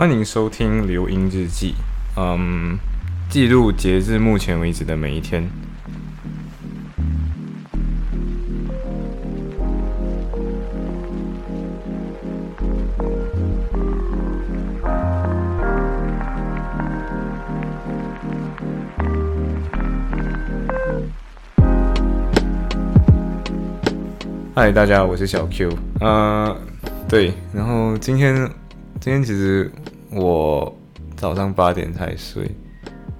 欢迎收听留音日记，嗯，记录截至目前为止的每一天。嗨，大家好，我是小 Q。呃，对，然后今天今天其实我早上八点才睡，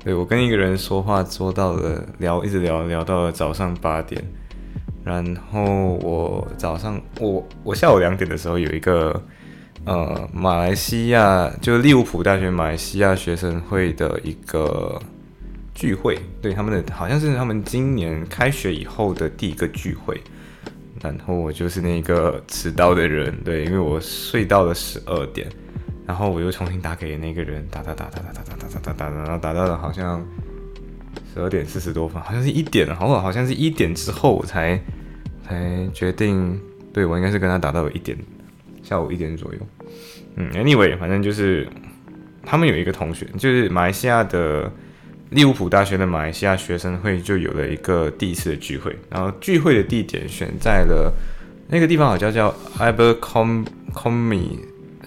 对我跟一个人说话说到了聊，一直聊聊到了早上八点，然后我早上我我下午两点的时候有一个呃马来西亚就是利物浦大学马来西亚学生会的一个聚会，对他们的好像是他们今年开学以后的第一个聚会。然后我就是那个迟到的人，对，因为我睡到了十二点，然后我又重新打给那个人，打打打打打打打打打打打，然后打到了好像十二点四十多分，好像是一点，好像好像是一点之后我才才决定，对我应该是跟他打到了一点，下午一点左右。嗯，anyway，反正就是他们有一个同学，就是马来西亚的。利物浦大学的马来西亚学生会就有了一个第一次的聚会，然后聚会的地点选在了那个地方，好像叫 Abercrombie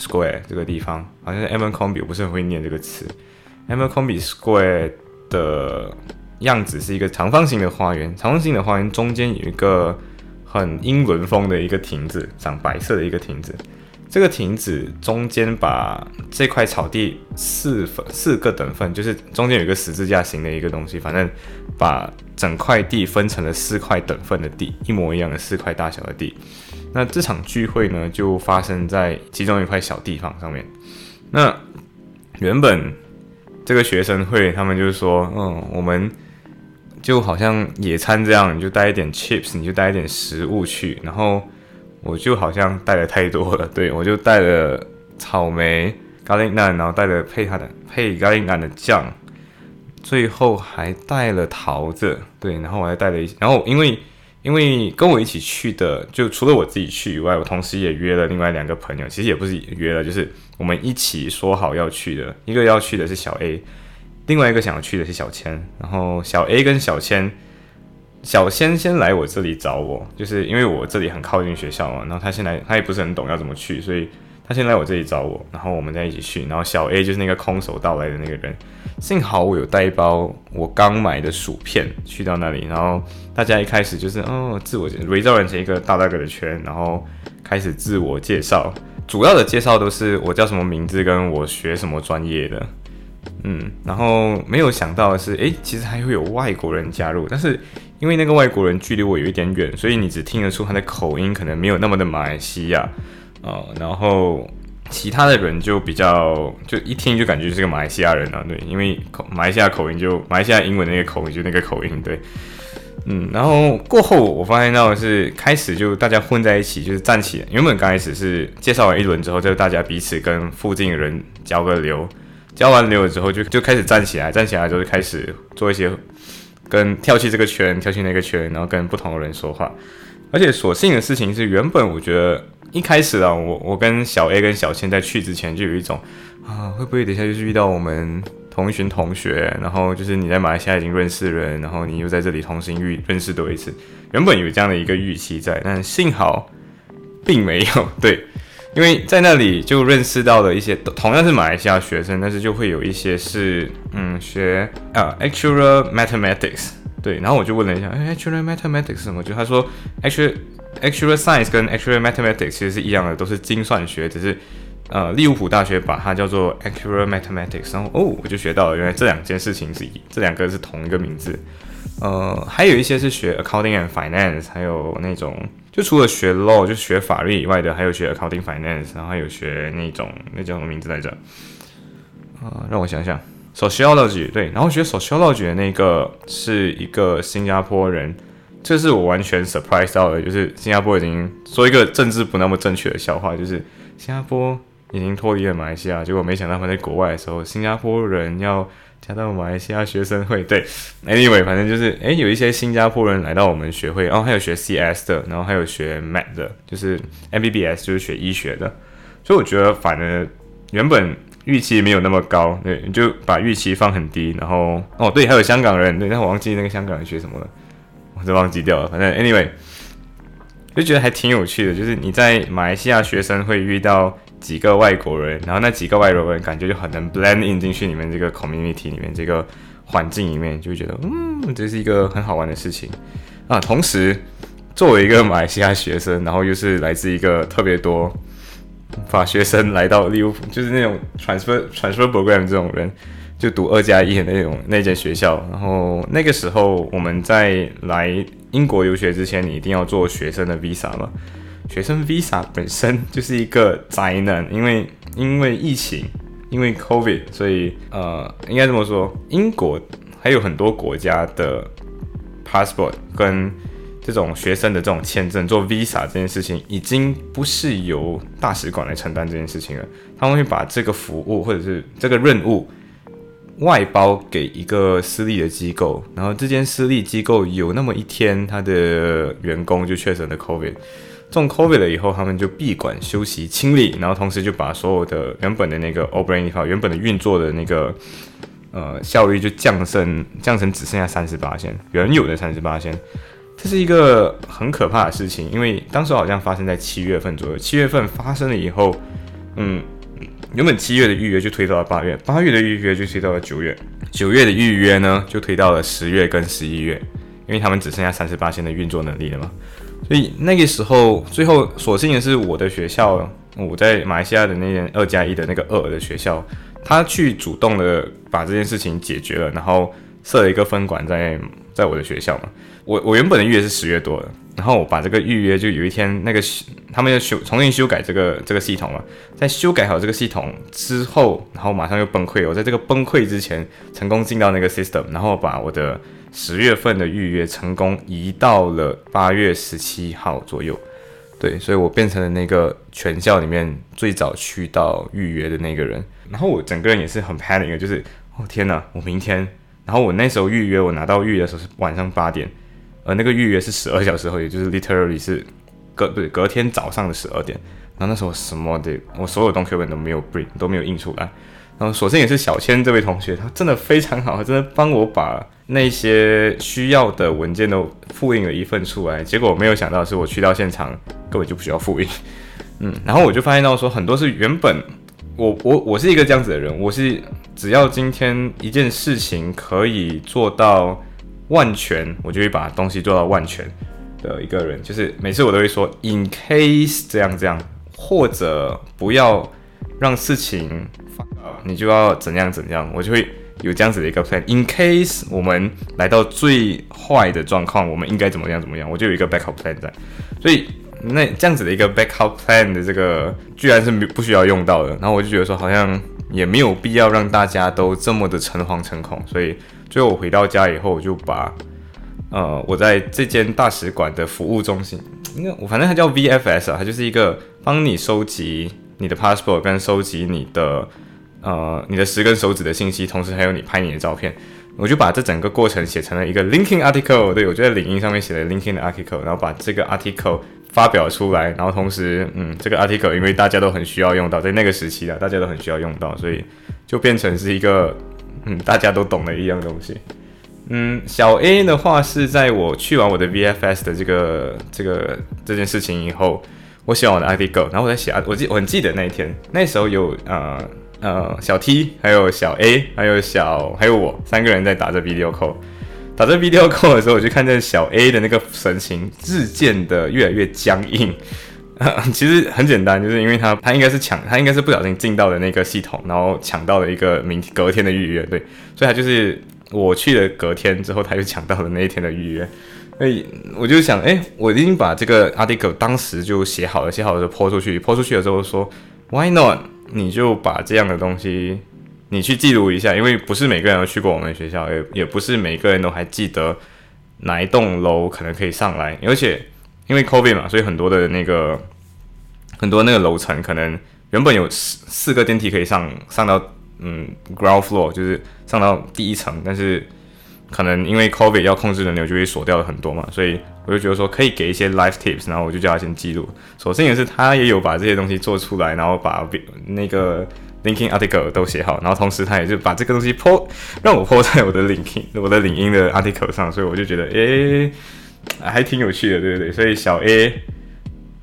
Square 这个地方，好像是 Abercrombie，我不是很会念这个词。Abercrombie Square 的样子是一个长方形的花园，长方形的花园中间有一个很英伦风的一个亭子，长白色的一个亭子。这个亭子中间把这块草地四分四个等份，就是中间有一个十字架形的一个东西，反正把整块地分成了四块等份的地，一模一样的四块大小的地。那这场聚会呢，就发生在其中一块小地方上面。那原本这个学生会，他们就是说，嗯，我们就好像野餐这样，你就带一点 chips，你就带一点食物去，然后。我就好像带的太多了，对我就带了草莓咖喱蛋，然后带了配它的配咖喱蛋的酱，最后还带了桃子，对，然后我还带了一些，然后因为因为跟我一起去的，就除了我自己去以外，我同时也约了另外两个朋友，其实也不是约了，就是我们一起说好要去的，一个要去的是小 A，另外一个想要去的是小千，然后小 A 跟小千。小千先来我这里找我，就是因为我这里很靠近学校嘛。然后他先来，他也不是很懂要怎么去，所以他先来我这里找我，然后我们再一起去。然后小 A 就是那个空手道来的那个人，幸好我有带一包我刚买的薯片去到那里。然后大家一开始就是哦，自我围绕成一个大大个的圈，然后开始自我介绍，主要的介绍都是我叫什么名字，跟我学什么专业的。嗯，然后没有想到的是，诶，其实还会有外国人加入，但是。因为那个外国人距离我有一点远，所以你只听得出他的口音可能没有那么的马来西亚，呃，然后其他的人就比较就一听就感觉是个马来西亚人啊，对，因为口马来西亚口音就马来西亚英文那个口音就那个口音，对，嗯，然后过后我发现到是开始就大家混在一起，就是站起来，原本刚开始是介绍完一轮之后，就大家彼此跟附近的人交个流，交完流了之后就就开始站起来，站起来之后就开始做一些。跟跳去这个圈，跳去那个圈，然后跟不同的人说话。而且所幸的事情是，原本我觉得一开始啊，我我跟小 A 跟小千在去之前就有一种啊，会不会等一下就是遇到我们同一群同学，然后就是你在马来西亚已经认识人，然后你又在这里重新遇认识多一次。原本有这样的一个预期在，但幸好并没有。对。因为在那里就认识到了一些同样是马来西亚学生，但是就会有一些是嗯学啊 actual mathematics 对，然后我就问了一下，哎 actual mathematics 是什么？就他说 actual actual science 跟 actual mathematics 其实是一样的，都是精算学，只是呃利物浦大学把它叫做 actual mathematics，然后哦我就学到了，原来这两件事情是这两个是同一个名字，呃还有一些是学 accounting and finance，还有那种。就除了学 law 就学法律以外的，还有学 accounting finance，然后还有学那种那叫什么名字来着？啊，让我想想，sociology 对，然后学 sociology 的那个是一个新加坡人，这是我完全 surprise 到的，就是新加坡已经说一个政治不那么正确的笑话，就是新加坡已经脱离了马来西亚，结果没想到他们在国外的时候，新加坡人要。加到马来西亚学生会，对，anyway，反正就是，诶，有一些新加坡人来到我们学会，哦还有学 CS 的，然后还有学 Med 的，就是 MBBS 就是学医学的，所以我觉得，反正原本预期没有那么高，对，你就把预期放很低，然后哦，对，还有香港人，对，但我忘记那个香港人学什么了，我都忘记掉了。反正 anyway，就觉得还挺有趣的，就是你在马来西亚学生会遇到几个外国人，然后那几个外国人感觉就很能 blend in 进去里面这个 community 里面这个环境里面，就觉得嗯，这是一个很好玩的事情啊。同时，作为一个马来西亚学生，然后又是来自一个特别多。法学生来到利物浦，就是那种 transfer transfer program 这种人，就读二加一的那种那间学校。然后那个时候我们在来英国留学之前，你一定要做学生的 visa 嘛。学生 visa 本身就是一个灾难，因为因为疫情，因为 covid，所以呃，应该这么说，英国还有很多国家的 passport 跟。这种学生的这种签证做 visa 这件事情，已经不是由大使馆来承担这件事情了。他们会把这个服务或者是这个任务外包给一个私立的机构，然后这间私立机构有那么一天，他的员工就确诊了 COVID，中 COVID 了以后，他们就闭馆休息清理，然后同时就把所有的原本的那个 o p e r a t i n 原本的运作的那个呃效率就降剩降成只剩下三十八线，原有的三十八线。这是一个很可怕的事情，因为当时好像发生在七月份左右。七月份发生了以后，嗯，原本七月的预约就推到了八月，八月的预约就推到了九月，九月的预约呢就推到了十月跟十一月，因为他们只剩下三十八天的运作能力了嘛。所以那个时候，最后所幸的是，我的学校，我在马来西亚的那间二加一的那个二的学校，他去主动的把这件事情解决了，然后设了一个分馆在在我的学校嘛。我我原本的预约是十月多的，然后我把这个预约就有一天那个他们要修重新修改这个这个系统嘛，在修改好这个系统之后，然后马上又崩溃。我在这个崩溃之前成功进到那个 system，然后把我的十月份的预约成功移到了八月十七号左右。对，所以我变成了那个全校里面最早去到预约的那个人。然后我整个人也是很 panic，就是哦天哪，我明天，然后我那时候预约我拿到预约的时候是晚上八点。而，那个预约是十二小时后，也就是 literally 是隔对隔天早上的十二点。然后那时候什么的，我所有东西本都没有 print，都没有印出来。然后所幸也是小千这位同学，他真的非常好，真的帮我把那些需要的文件都复印了一份出来。结果我没有想到，是我去到现场根本就不需要复印。嗯，然后我就发现到说，很多是原本我我我是一个这样子的人，我是只要今天一件事情可以做到。万全，我就会把东西做到万全的一个人，就是每次我都会说，in case 这样这样，或者不要让事情，你就要怎样怎样，我就会有这样子的一个 plan。in case 我们来到最坏的状况，我们应该怎么样怎么样，我就有一个 backup plan 在。所以那这样子的一个 backup plan 的这个，居然是不需要用到的。然后我就觉得说，好像也没有必要让大家都这么的诚惶诚恐，所以。最后我回到家以后，我就把，呃，我在这间大使馆的服务中心，应该我反正它叫 VFS 啊，它就是一个帮你收集你的 passport 跟收集你的，呃，你的十根手指的信息，同时还有你拍你的照片，我就把这整个过程写成了一个 linking article，对我就在领英上面写了 linking 的 article，然后把这个 article 发表出来，然后同时，嗯，这个 article 因为大家都很需要用到，在那个时期啊，大家都很需要用到，所以就变成是一个。嗯，大家都懂的一样东西。嗯，小 A 的话是在我去完我的 VFS 的这个这个这件事情以后，我写完我的 article，然后我在写，我记我很记得那一天，那时候有呃呃小 T，还有小 A，还有小还有我三个人在打着 video call，打着 video call 的时候，我就看见小 A 的那个神情日渐的越来越僵硬。其实很简单，就是因为他他应该是抢，他应该是不小心进到了那个系统，然后抢到了一个明隔天的预约，对，所以他就是我去了隔天之后，他就抢到了那一天的预约，所以我就想，哎，我已经把这个 article 当时就写好了，写好了就泼出去，泼出去了之后说，Why not？你就把这样的东西你去记录一下，因为不是每个人都去过我们学校，也也不是每个人都还记得哪一栋楼可能可以上来，而且因为 COVID 嘛，所以很多的那个。很多那个楼层可能原本有四四个电梯可以上上到嗯 ground floor，就是上到第一层，但是可能因为 COVID 要控制人流，就会锁掉了很多嘛，所以我就觉得说可以给一些 live tips，然后我就叫他先记录。首先也是他也有把这些东西做出来，然后把那个 linking article 都写好，然后同时他也就把这个东西 po 让我 po 在我的 linking 我的领英的 article 上，所以我就觉得诶还挺有趣的，对不对？所以小 A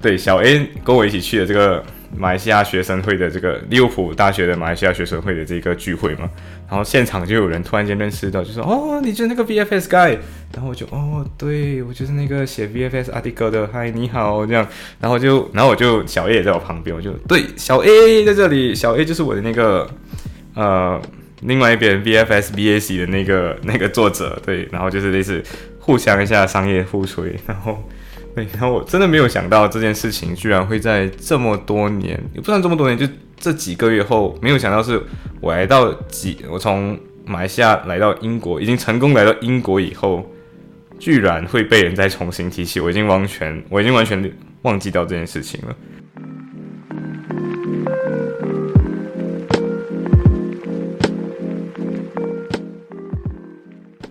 对小 A 跟我一起去的这个。马来西亚学生会的这个利物浦大学的马来西亚学生会的这个聚会嘛，然后现场就有人突然间认识到，就说哦，你就是那个 VFS guy，然后我就哦，对我就是那个写 VFS article 的，嗨，你好，这样，然后就，然后我就小 A 也在我旁边，我就对小 A 在这里，小 A 就是我的那个呃，另外一边 VFS BAC 的那个那个作者，对，然后就是类似互相一下商业互吹，然后。然后我真的没有想到这件事情居然会在这么多年，也不算这么多年，就这几个月后，没有想到是我来到几，我从马来西亚来到英国，已经成功来到英国以后，居然会被人再重新提起，我已经完全，我已经完全忘记掉这件事情了。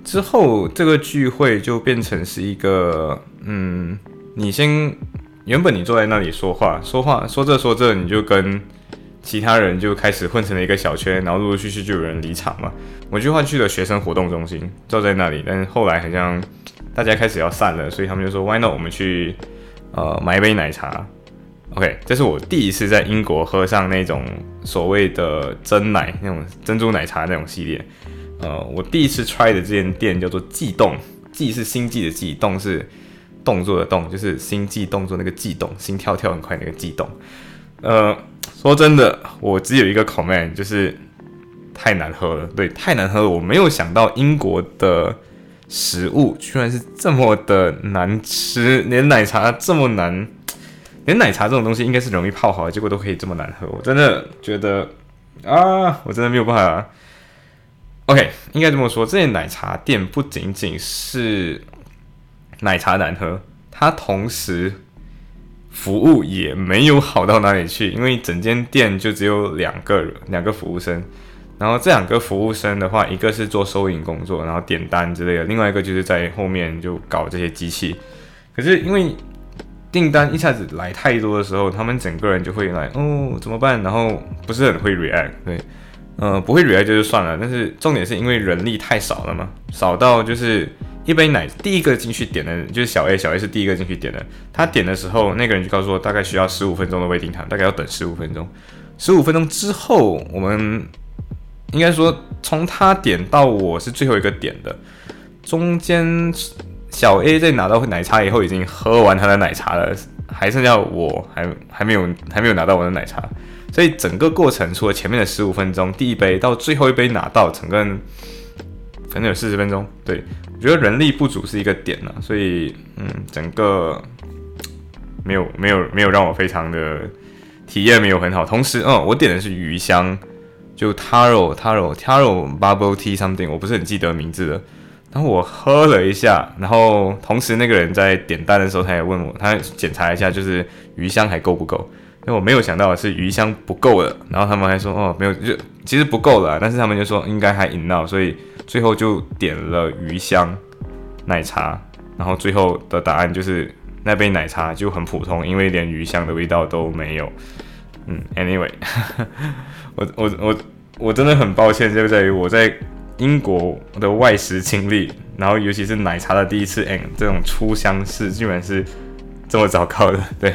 之后这个聚会就变成是一个，嗯。你先，原本你坐在那里说话，说话说着说着，你就跟其他人就开始混成了一个小圈，然后陆陆续续就有人离场嘛。我就换去了学生活动中心，坐在那里。但是后来好像大家开始要散了，所以他们就说：“Why not？我们去呃买一杯奶茶。” OK，这是我第一次在英国喝上那种所谓的真奶，那种珍珠奶茶那种系列。呃，我第一次 try 的这间店叫做悸动，悸是星际的悸，动是。动作的动就是心悸动作那个悸动，心跳跳很快那个悸动。呃，说真的，我只有一个 comment，就是太难喝了。对，太难喝了。我没有想到英国的食物居然是这么的难吃，连奶茶这么难，连奶茶这种东西应该是容易泡好，结果都可以这么难喝。我真的觉得啊，我真的没有办法。OK，应该这么说，这些奶茶店不仅仅是。奶茶难喝，它同时服务也没有好到哪里去，因为整间店就只有两个两个服务生，然后这两个服务生的话，一个是做收银工作，然后点单之类的，另外一个就是在后面就搞这些机器。可是因为订单一下子来太多的时候，他们整个人就会来哦怎么办？然后不是很会 react，对，呃不会 react 就是算了，但是重点是因为人力太少了嘛，少到就是。一杯奶，第一个进去点的就是小 A，小 A 是第一个进去点的。他点的时候，那个人就告诉我，大概需要十五分钟的 waiting time，大概要等十五分钟。十五分钟之后，我们应该说从他点到我是最后一个点的，中间小 A 在拿到奶茶以后已经喝完他的奶茶了，还剩下我还还没有还没有拿到我的奶茶，所以整个过程除了前面的十五分钟，第一杯到最后一杯拿到，整个反正有四十分钟，对。我觉得人力不足是一个点呢，所以嗯，整个没有没有没有让我非常的体验没有很好。同时，嗯，我点的是鱼香，就 taro taro taro bubble tea something，我不是很记得名字的。然后我喝了一下，然后同时那个人在点单的时候，他也问我，他检查一下就是鱼香还够不够。因为我没有想到是鱼香不够了，然后他们还说哦没有，就其实不够了，但是他们就说应该还 enough，所以。最后就点了鱼香奶茶，然后最后的答案就是那杯奶茶就很普通，因为连鱼香的味道都没有。嗯，anyway，我我我我真的很抱歉，就在于我在英国的外食经历，然后尤其是奶茶的第一次，嗯，这种初相识居然是这么糟糕的，对。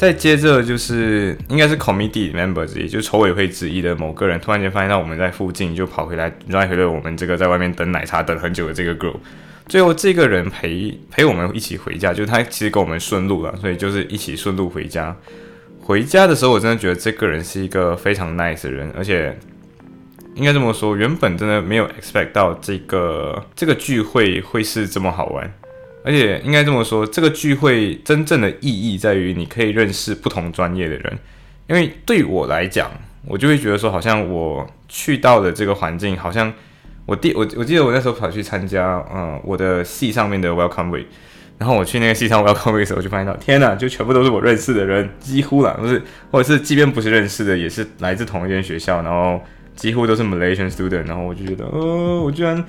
再接着就是应该是 committee member 之一，就筹委会之一的某个人，突然间发现到我们在附近，就跑回来拉回了我们这个在外面等奶茶等很久的这个 group。最后这个人陪陪我们一起回家，就他其实跟我们顺路了，所以就是一起顺路回家。回家的时候，我真的觉得这个人是一个非常 nice 的人，而且应该这么说，原本真的没有 expect 到这个这个聚会会是这么好玩。而且应该这么说，这个聚会真正的意义在于你可以认识不同专业的人。因为对我来讲，我就会觉得说，好像我去到的这个环境，好像我第我我记得我那时候跑去参加，嗯，我的系上面的 Welcome Week，然后我去那个系上 Welcome Week 的时候，就发现到，天哪，就全部都是我认识的人，几乎啦，都是，或者是即便不是认识的，也是来自同一间学校，然后。几乎都是 Malaysian student，然后我就觉得，哦，我居然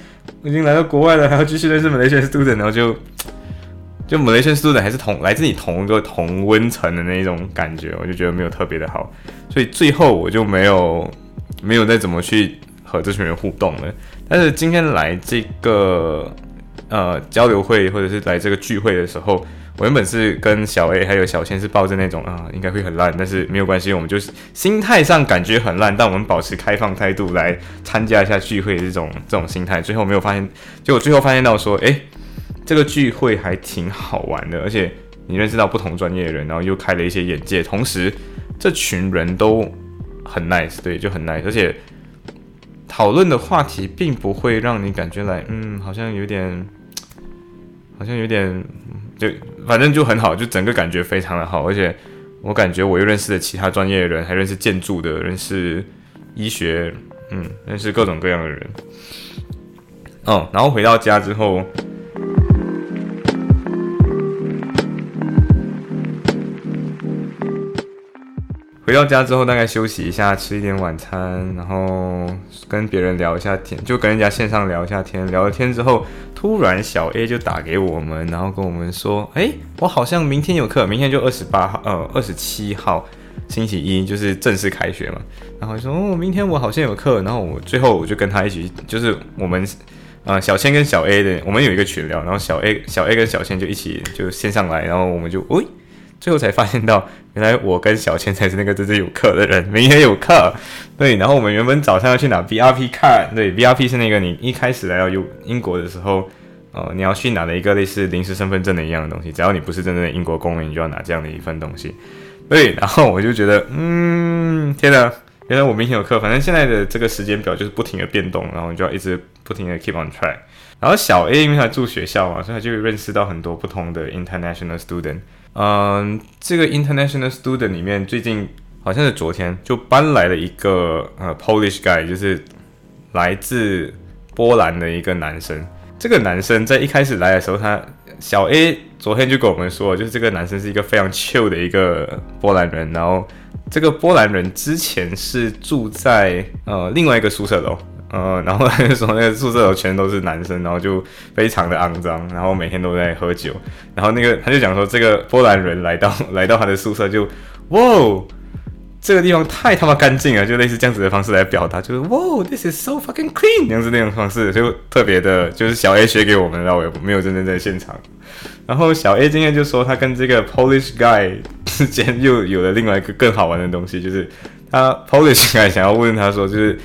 已经来到国外了，还要继续认识 Malaysian student，然后就就 Malaysian student 还是同来自你同一个同温层的那一种感觉，我就觉得没有特别的好，所以最后我就没有没有再怎么去和这群人互动了。但是今天来这个呃交流会或者是来这个聚会的时候，我原本是跟小 A 还有小千是抱着那种啊应该会很烂，但是没有关系，我们就是心态上感觉很烂，但我们保持开放态度来参加一下聚会这种这种心态。最后没有发现，结果最后发现到说，哎，这个聚会还挺好玩的，而且你认识到不同专业的人，然后又开了一些眼界，同时这群人都很 nice，对，就很 nice，而且。讨论的话题并不会让你感觉来，嗯，好像有点，好像有点，就反正就很好，就整个感觉非常的好，而且我感觉我又认识了其他专业的人，还认识建筑的，认识医学，嗯，认识各种各样的人，哦，然后回到家之后。回到家之后，大概休息一下，吃一点晚餐，然后跟别人聊一下天，就跟人家线上聊一下天。聊了天之后，突然小 A 就打给我们，然后跟我们说：“哎，我好像明天有课，明天就二十八号，呃，二十七号星期一就是正式开学嘛。”然后说：“哦，明天我好像有课。”然后我最后我就跟他一起，就是我们，呃，小千跟小 A 的，我们有一个群聊，然后小 A 小 A 跟小千就一起就线上来，然后我们就，喂。最后才发现到，原来我跟小千才是那个真正有课的人，明天有课。对，然后我们原本早上要去拿 B R P 看，对，B R P 是那个你一开始来到英英国的时候，呃，你要去拿的一个类似临时身份证的一样的东西，只要你不是真正的英国公民，你就要拿这样的一份东西。对，然后我就觉得，嗯，天哪，原来我明天有课。反正现在的这个时间表就是不停的变动，然后你就要一直不停的 keep on track。然后小 A 因为他住学校嘛，所以他就认识到很多不同的 international student。嗯，这个 international student 里面最近好像是昨天就搬来了一个呃 Polish guy，就是来自波兰的一个男生。这个男生在一开始来的时候，他小 A 昨天就跟我们说，就是这个男生是一个非常 chill 的一个波兰人。然后这个波兰人之前是住在呃另外一个宿舍楼。呃，然后他 就说那个宿舍楼全都是男生，然后就非常的肮脏，然后每天都在喝酒。然后那个他就讲说，这个波兰人来到 来到他的宿舍就，哇，这个地方太他妈干净了，就类似这样子的方式来表达，就是哇，this is so fucking clean，这样子那种方式就特别的，就是小 A 学给我们，然后我也没有真正在现场。然后小 A 今天就说他跟这个 Polish guy 之间又有了另外一个更好玩的东西，就是他 Polish guy 想要问他说，就是。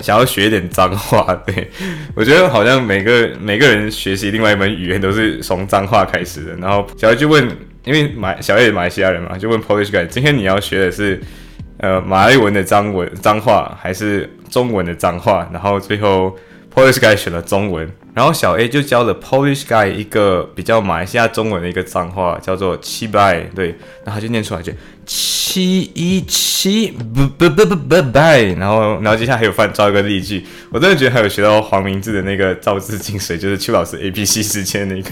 想要学一点脏话，对我觉得好像每个每个人学习另外一门语言都是从脏话开始的。然后小 A 就问，因为马小 A 马来西亚人嘛，就问 Polish guy，今天你要学的是呃马来文的脏文脏话，还是中文的脏话？然后最后 Polish guy 选了中文。然后小 A 就教了 Polish guy 一个比较马来西亚中文的一个脏话，叫做七拜，对，然后他就念出来就七七一七不不不不不拜，然后然后接下来还有翻造一个例句，我真的觉得还有学到黄明志的那个造字精髓，就是邱老师 A B C 实践那个，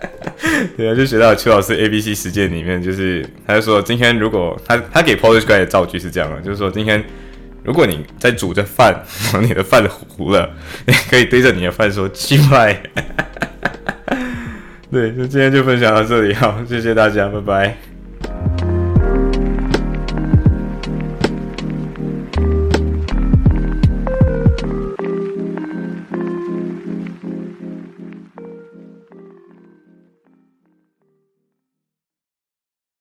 对啊，就学到邱老师 A B C 实践里面，就是他就说今天如果他他给 Polish guy 的造句是这样的，就是说今天。如果你在煮着饭，然后你的饭糊了，你可以对着你的饭说“鸡麦”。对，就今天就分享到这里，好，谢谢大家，拜拜。